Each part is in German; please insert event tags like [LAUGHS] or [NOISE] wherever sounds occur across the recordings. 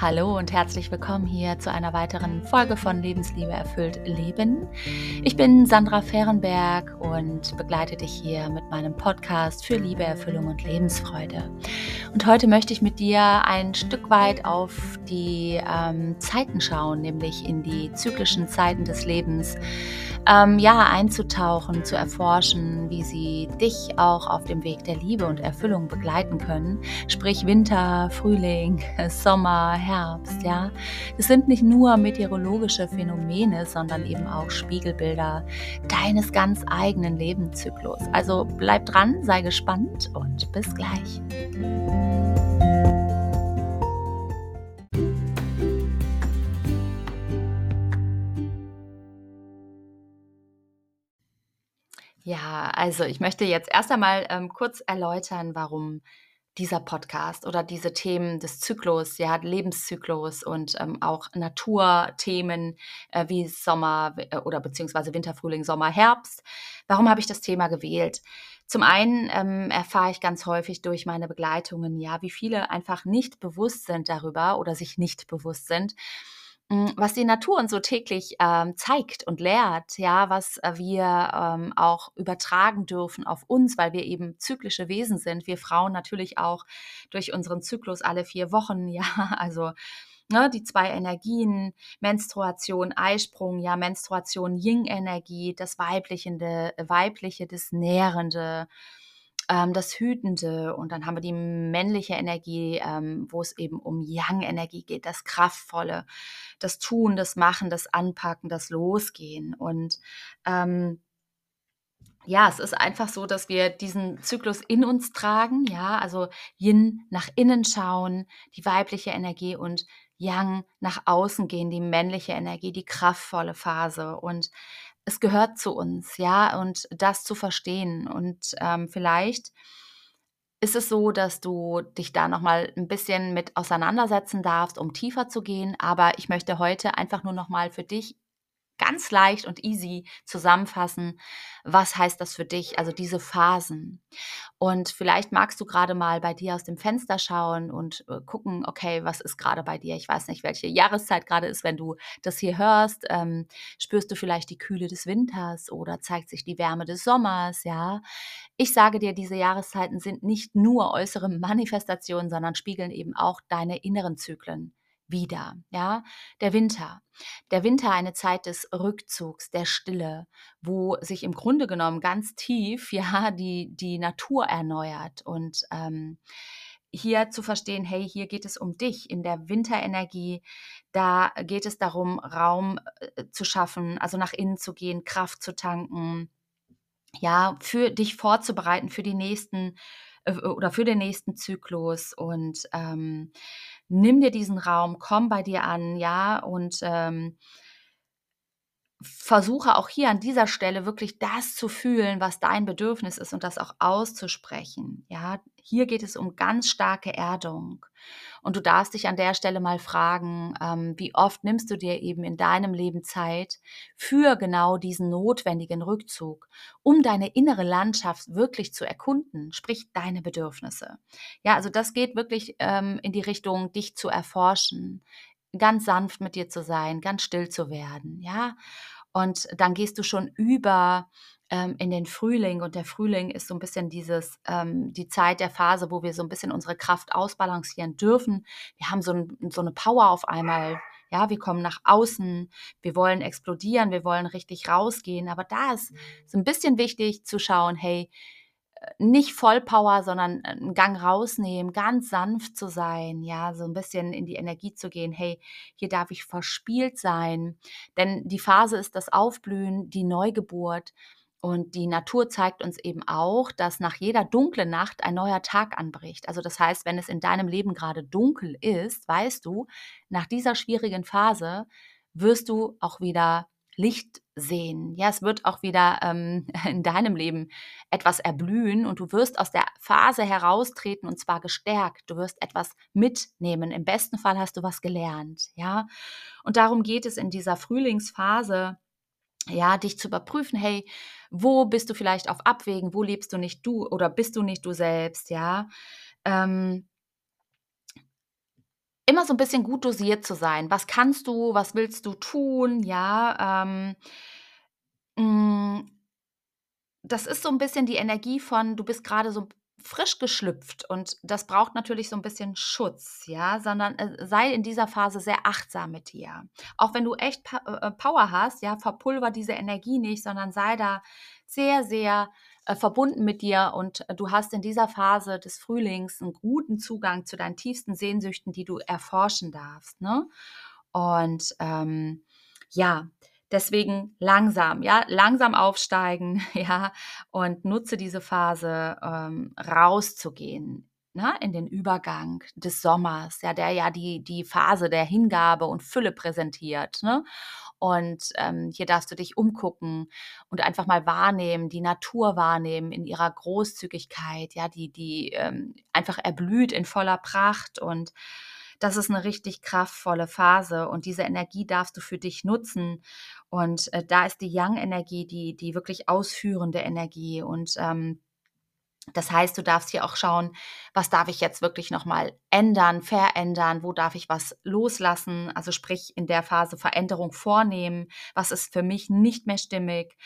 Hallo und herzlich willkommen hier zu einer weiteren Folge von Lebensliebe erfüllt Leben. Ich bin Sandra Fehrenberg und begleite dich hier mit meinem Podcast für Liebe, Erfüllung und Lebensfreude. Und heute möchte ich mit dir ein Stück weit auf die ähm, Zeiten schauen, nämlich in die zyklischen Zeiten des Lebens ähm, ja, einzutauchen, zu erforschen, wie sie dich auch auf dem Weg der Liebe und Erfüllung begleiten können. Sprich Winter, Frühling, [LAUGHS] Sommer, Herbst, ja. Es sind nicht nur meteorologische Phänomene, sondern eben auch Spiegelbilder deines ganz eigenen Lebenszyklus. Also bleib dran, sei gespannt und bis gleich. Ja, also ich möchte jetzt erst einmal ähm, kurz erläutern, warum dieser Podcast oder diese Themen des Zyklus, ja, Lebenszyklus und ähm, auch Naturthemen äh, wie Sommer äh, oder beziehungsweise Winter, Frühling, Sommer, Herbst. Warum habe ich das Thema gewählt? Zum einen ähm, erfahre ich ganz häufig durch meine Begleitungen, ja, wie viele einfach nicht bewusst sind darüber oder sich nicht bewusst sind, was die Natur uns so täglich ähm, zeigt und lehrt, ja, was äh, wir ähm, auch übertragen dürfen auf uns, weil wir eben zyklische Wesen sind. Wir Frauen natürlich auch durch unseren Zyklus alle vier Wochen, [LAUGHS] ja, also ne, die zwei Energien, Menstruation, Eisprung, ja, Menstruation, Yin-Energie, das Weibliche, Weibliche, das Nährende, ähm, das Hütende und dann haben wir die männliche Energie, ähm, wo es eben um Yang-Energie geht, das Kraftvolle, das Tun, das Machen, das Anpacken, das Losgehen. Und ähm, ja, es ist einfach so, dass wir diesen Zyklus in uns tragen, ja, also Yin nach innen schauen, die weibliche Energie und Yang nach außen gehen, die männliche Energie, die kraftvolle Phase. Und es gehört zu uns, ja, und das zu verstehen. Und ähm, vielleicht ist es so, dass du dich da noch mal ein bisschen mit auseinandersetzen darfst, um tiefer zu gehen. Aber ich möchte heute einfach nur noch mal für dich ganz leicht und easy zusammenfassen, was heißt das für dich, also diese Phasen. Und vielleicht magst du gerade mal bei dir aus dem Fenster schauen und äh, gucken, okay, was ist gerade bei dir? Ich weiß nicht, welche Jahreszeit gerade ist, wenn du das hier hörst. Ähm, spürst du vielleicht die Kühle des Winters oder zeigt sich die Wärme des Sommers? Ja, ich sage dir, diese Jahreszeiten sind nicht nur äußere Manifestationen, sondern spiegeln eben auch deine inneren Zyklen wieder, ja, der Winter. Der Winter eine Zeit des Rückzugs, der Stille, wo sich im Grunde genommen ganz tief, [LAUGHS] ja, die, die Natur erneuert und ähm, hier zu verstehen, hey, hier geht es um dich in der Winterenergie. Da geht es darum, Raum äh, zu schaffen, also nach innen zu gehen, Kraft zu tanken, ja, für dich vorzubereiten für die nächsten äh, oder für den nächsten Zyklus und ähm, nimm dir diesen Raum, komm bei dir an, ja, und ähm, versuche auch hier an dieser Stelle wirklich das zu fühlen, was dein Bedürfnis ist und das auch auszusprechen. Ja, hier geht es um ganz starke Erdung. Und du darfst dich an der Stelle mal fragen, ähm, wie oft nimmst du dir eben in deinem Leben Zeit für genau diesen notwendigen Rückzug, um deine innere Landschaft wirklich zu erkunden, sprich deine Bedürfnisse. Ja, also das geht wirklich ähm, in die Richtung, dich zu erforschen, ganz sanft mit dir zu sein, ganz still zu werden, ja. Und dann gehst du schon über ähm, in den Frühling und der Frühling ist so ein bisschen dieses, ähm, die Zeit der Phase, wo wir so ein bisschen unsere Kraft ausbalancieren dürfen. Wir haben so, ein, so eine Power auf einmal. Ja, wir kommen nach außen, wir wollen explodieren, wir wollen richtig rausgehen. Aber da ist so ein bisschen wichtig zu schauen, hey, nicht Vollpower, sondern einen Gang rausnehmen, ganz sanft zu sein, ja, so ein bisschen in die Energie zu gehen. Hey, hier darf ich verspielt sein, denn die Phase ist das Aufblühen, die Neugeburt. Und die Natur zeigt uns eben auch, dass nach jeder dunklen Nacht ein neuer Tag anbricht. Also das heißt, wenn es in deinem Leben gerade dunkel ist, weißt du, nach dieser schwierigen Phase wirst du auch wieder Licht sehen. Ja, es wird auch wieder ähm, [LAUGHS] in deinem Leben etwas erblühen und du wirst aus der Phase heraustreten und zwar gestärkt. Du wirst etwas mitnehmen. Im besten Fall hast du was gelernt. Ja, und darum geht es in dieser Frühlingsphase. Ja, dich zu überprüfen, hey, wo bist du vielleicht auf Abwägen, wo lebst du nicht du oder bist du nicht du selbst, ja? Ähm, immer so 'n bisschen gut dosiert zu sein. Was kannst du, was willst du tun, ja? Ähm, hm das ist so 'n bisschen die Energie von, du bist grade so frisch geschlüpft und das braucht natürlich so 'n bisschen Schutz, ja, sondern, äh, sei in dieser Phase sehr achtsam mit dir. Auch wenn du echt äh, äh, Power hast, ja, verpulver diese Energie nicht, sondern sei da sehr, sehr, verbunden mit dir und du hast in dieser Phase des Frühlings 'n guten Zugang zu deinen tiefsten Sehnsüchten, die du erforschen darfst, ne? Und, ähm, ja, deswegen langsam, ja, langsam aufsteigen, [LAUGHS] ja, und nutze diese Phase, ähm, rauszugehen, ne, in den Übergang des Sommers, ja, der ja die die Phase der Hingabe und Fülle präsentiert, ne? Und, ähm, hier darfst du dich umgucken und einfach mal wahrnehmen, die Natur wahrnehmen in ihrer Großzügigkeit, ja, die die, ähm, einfach erblüht in voller Pracht und das ist 'ne richtig kraftvolle Phase und diese Energie darfst du für dich nutzen. Und, äh, da ist die Yang-Energie die die wirklich ausführende Energie und, ähm, das heißt, du darfst hier auch schauen: „Was darf ich jetzt wirklich noch mal ändern, verändern? Wo darf ich was loslassen?“ Also, sprich, in der Phase Veränderung vornehmen. Was ist für mich nicht mehr stimmig?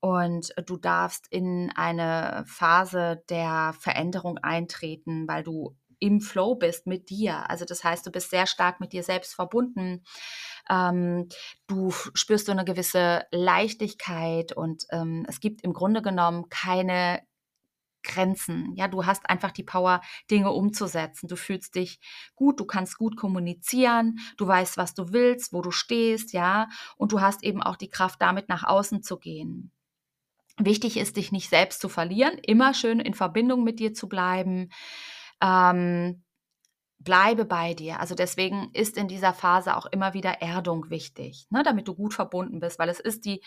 Und du darfst in eine Phase der Veränderung eintreten, weil du im Flow bist mit dir. Also, das heißt, du bist sehr stark mit dir selbst verbunden. Ähm, du spürst so 'ne gewisse Leichtigkeit und, ähm, es gibt im Grunde genommen keine Grenzen. Ja, du hast einfach die Power, Dinge umzusetzen. Du fühlst dich gut, du kannst gut kommunizieren, du weißt, was du willst, wo du stehst, ja, und du hast eben auch die Kraft, damit nach außen zu gehen. Wichtig ist, dich nicht selbst zu verlieren, immer schön in Verbindung mit dir zu bleiben. Ähm, bleibe bei dir. Also, deswegen ist in dieser Phase auch immer wieder Erdung wichtig, ne, damit du gut verbunden bist, weil es ist die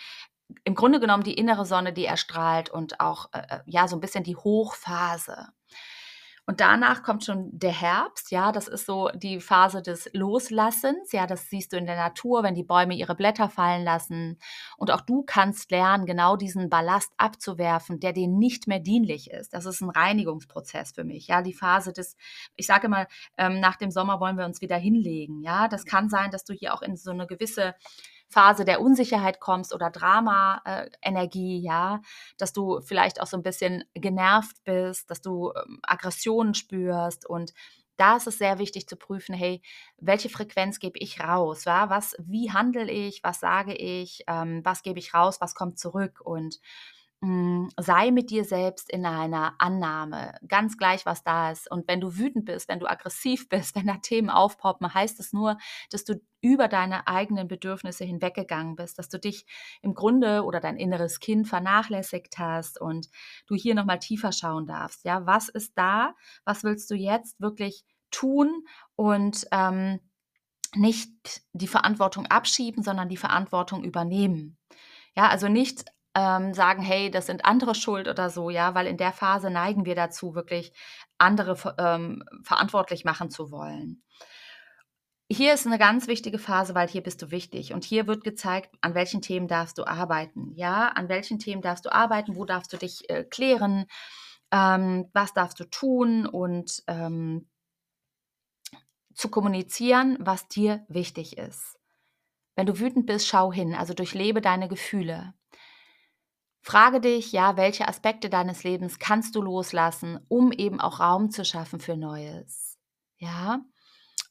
im Grunde genommen die innere Sonne, die erstrahlt und auch, äh, äh, ja, so 'n bisschen die Hochphase. Und danach kommt schon der Herbst, ja, das ist so die Phase des Loslassens, ja, das siehst du in der Natur, wenn die Bäume ihre Blätter fallen lassen. Und auch du kannst lernen, genau diesen Ballast abzuwerfen, der dir nicht mehr dienlich ist. Das ist 'n Reinigungsprozess für mich, ja, die Phase des ich sage immer, ähm, nach dem Sommer wollen wir uns wieder hinlegen, ja? Das kann sein, dass du hier auch in so 'ne gewisse Phase der Unsicherheit kommst oder Drama äh, ja, dass du vielleicht auch so 'n bisschen genervt bist, dass du, ähm, Aggressionen spürst. Und da ist es sehr wichtig zu prüfen: „Hey, welche Frequenz gebe ich raus, ja? Was wie handle ich? Was sage ich? Ähm, was gebe ich raus? Was kommt zurück?“ Und, sei mit dir selbst in einer Annahme, ganz gleich, was da ist. Und wenn du wütend bist, wenn du aggressiv [LAUGHS] bist, wenn da Themen aufpoppen, heißt es nur, dass du über deine eigenen Bedürfnisse hinweggegangen bist, dass du dich im Grunde oder dein inneres Kind vernachlässigt hast und du hier noch mal tiefer schauen darfst, ja? Was ist da? Was willst du jetzt wirklich tun? Und, ähm, nicht die Verantwortung abschieben, sondern die Verantwortung übernehmen. Ja, also nicht, ähm, sagen: „Hey, das sind andere schuld“ oder so, ja, weil in der Phase neigen wir dazu, wirklich andere ähm, verantwortlich machen zu wollen. Hier ist 'ne ganz wichtige Phase, weil hier bist du wichtig und hier wird gezeigt, an welchen Themen darfst du arbeiten, ja? An welchen Themen darfst du arbeiten? Wo darfst du dich, äh, klären? Ähm, was darfst du tun? Und, ähm zu kommunizieren, was dir wichtig ist. Wenn du wütend bist, schau hin, also durchlebe deine Gefühle. Frage dich, ja, welche Aspekte deines Lebens kannst du loslassen, um eben auch Raum zu schaffen für Neues, ja?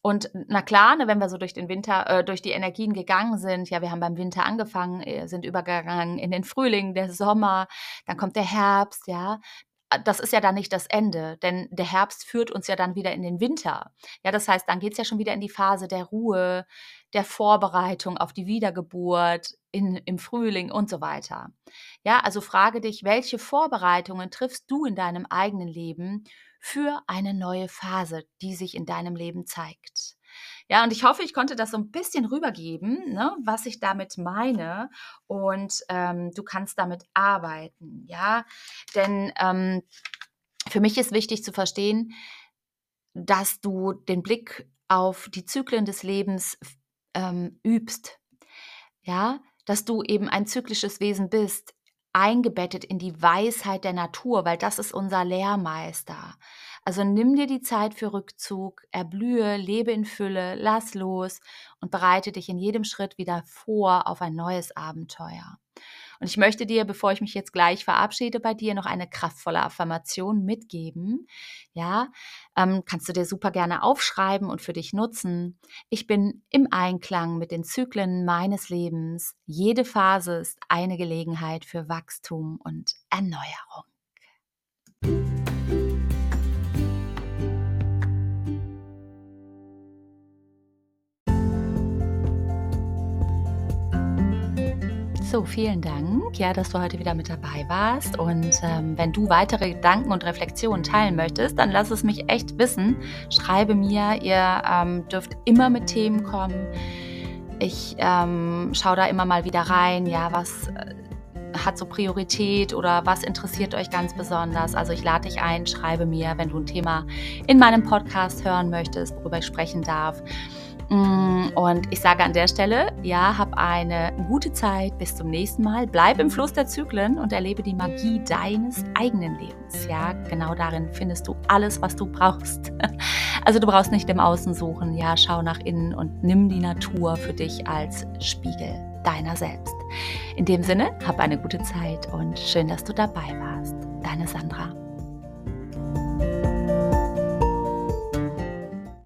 Und na klar, ne, wenn wir so durch den Winter äh, durch die Energien gegangen sind, ja, wir haben beim Winter angefangen, äh, sind übergegangen in den Frühling, der Sommer, dann kommt der Herbst, ja? Äh, das ist ja dann nicht das Ende, denn der Herbst führt uns ja dann wieder in den Winter. Ja, das heißt, dann geht's ja schon wieder in die Phase der Ruhe, der Vorbereitung auf die Wiedergeburt in im Frühling und so weiter. Ja, also frage dich, welche Vorbereitungen triffst du in deinem eigenen Leben für eine neue Phase, die sich in deinem Leben zeigt? Ja, und ich hoffe, ich konnte das so 'n bisschen rübergeben, ne, was ich damit meine und, ähm, du kannst damit arbeiten, ja? Denn, ähm, für mich ist wichtig zu verstehen, dass du den Blick auf die Zyklen des Lebens ähm, übst, ja? Dass du eben ein zyklisches Wesen bist, eingebettet in die Weisheit der Natur, weil das ist unser Lehrmeister. Also nimm dir die Zeit für Rückzug, erblühe, lebe in Fülle, lass los und bereite dich in jedem Schritt wieder vor auf ein neues Abenteuer. Und ich möchte dir, bevor ich mich jetzt gleich verabschiede bei dir, noch eine kraftvolle Affirmation mitgeben. Ja, ähm, kannst du dir super gerne aufschreiben und für dich nutzen. Ich bin im Einklang mit den Zyklen meines Lebens. Jede Phase ist eine Gelegenheit für Wachstum und Erneuerung. So, vielen Dank, ja, dass du heute wieder mit dabei warst. Und ähm, wenn du weitere Gedanken und Reflexionen teilen möchtest, dann lass es mich echt wissen. Schreibe mir, ihr ähm, dürft immer mit Themen kommen. Ich ähm, schaue da immer mal wieder rein, ja, was äh, hat so Priorität oder was interessiert euch ganz besonders. Also ich lade dich ein, schreibe mir, wenn du ein Thema in meinem Podcast hören möchtest, worüber ich sprechen darf. Mm, und ich sage an der Stelle, ja, hab eine gute Zeit, bis zum nächsten Mal. Bleib im Fluss der Zyklen und erlebe die Magie deines eigenen Lebens. Ja, genau darin findest du alles, was du brauchst. [LAUGHS] Also du brauchst nicht im Außen suchen, ja, schau nach innen und nimm die Natur für dich als Spiegel deiner selbst. In dem Sinne, hab eine gute Zeit und schön, dass du dabei warst. Deine Sandra.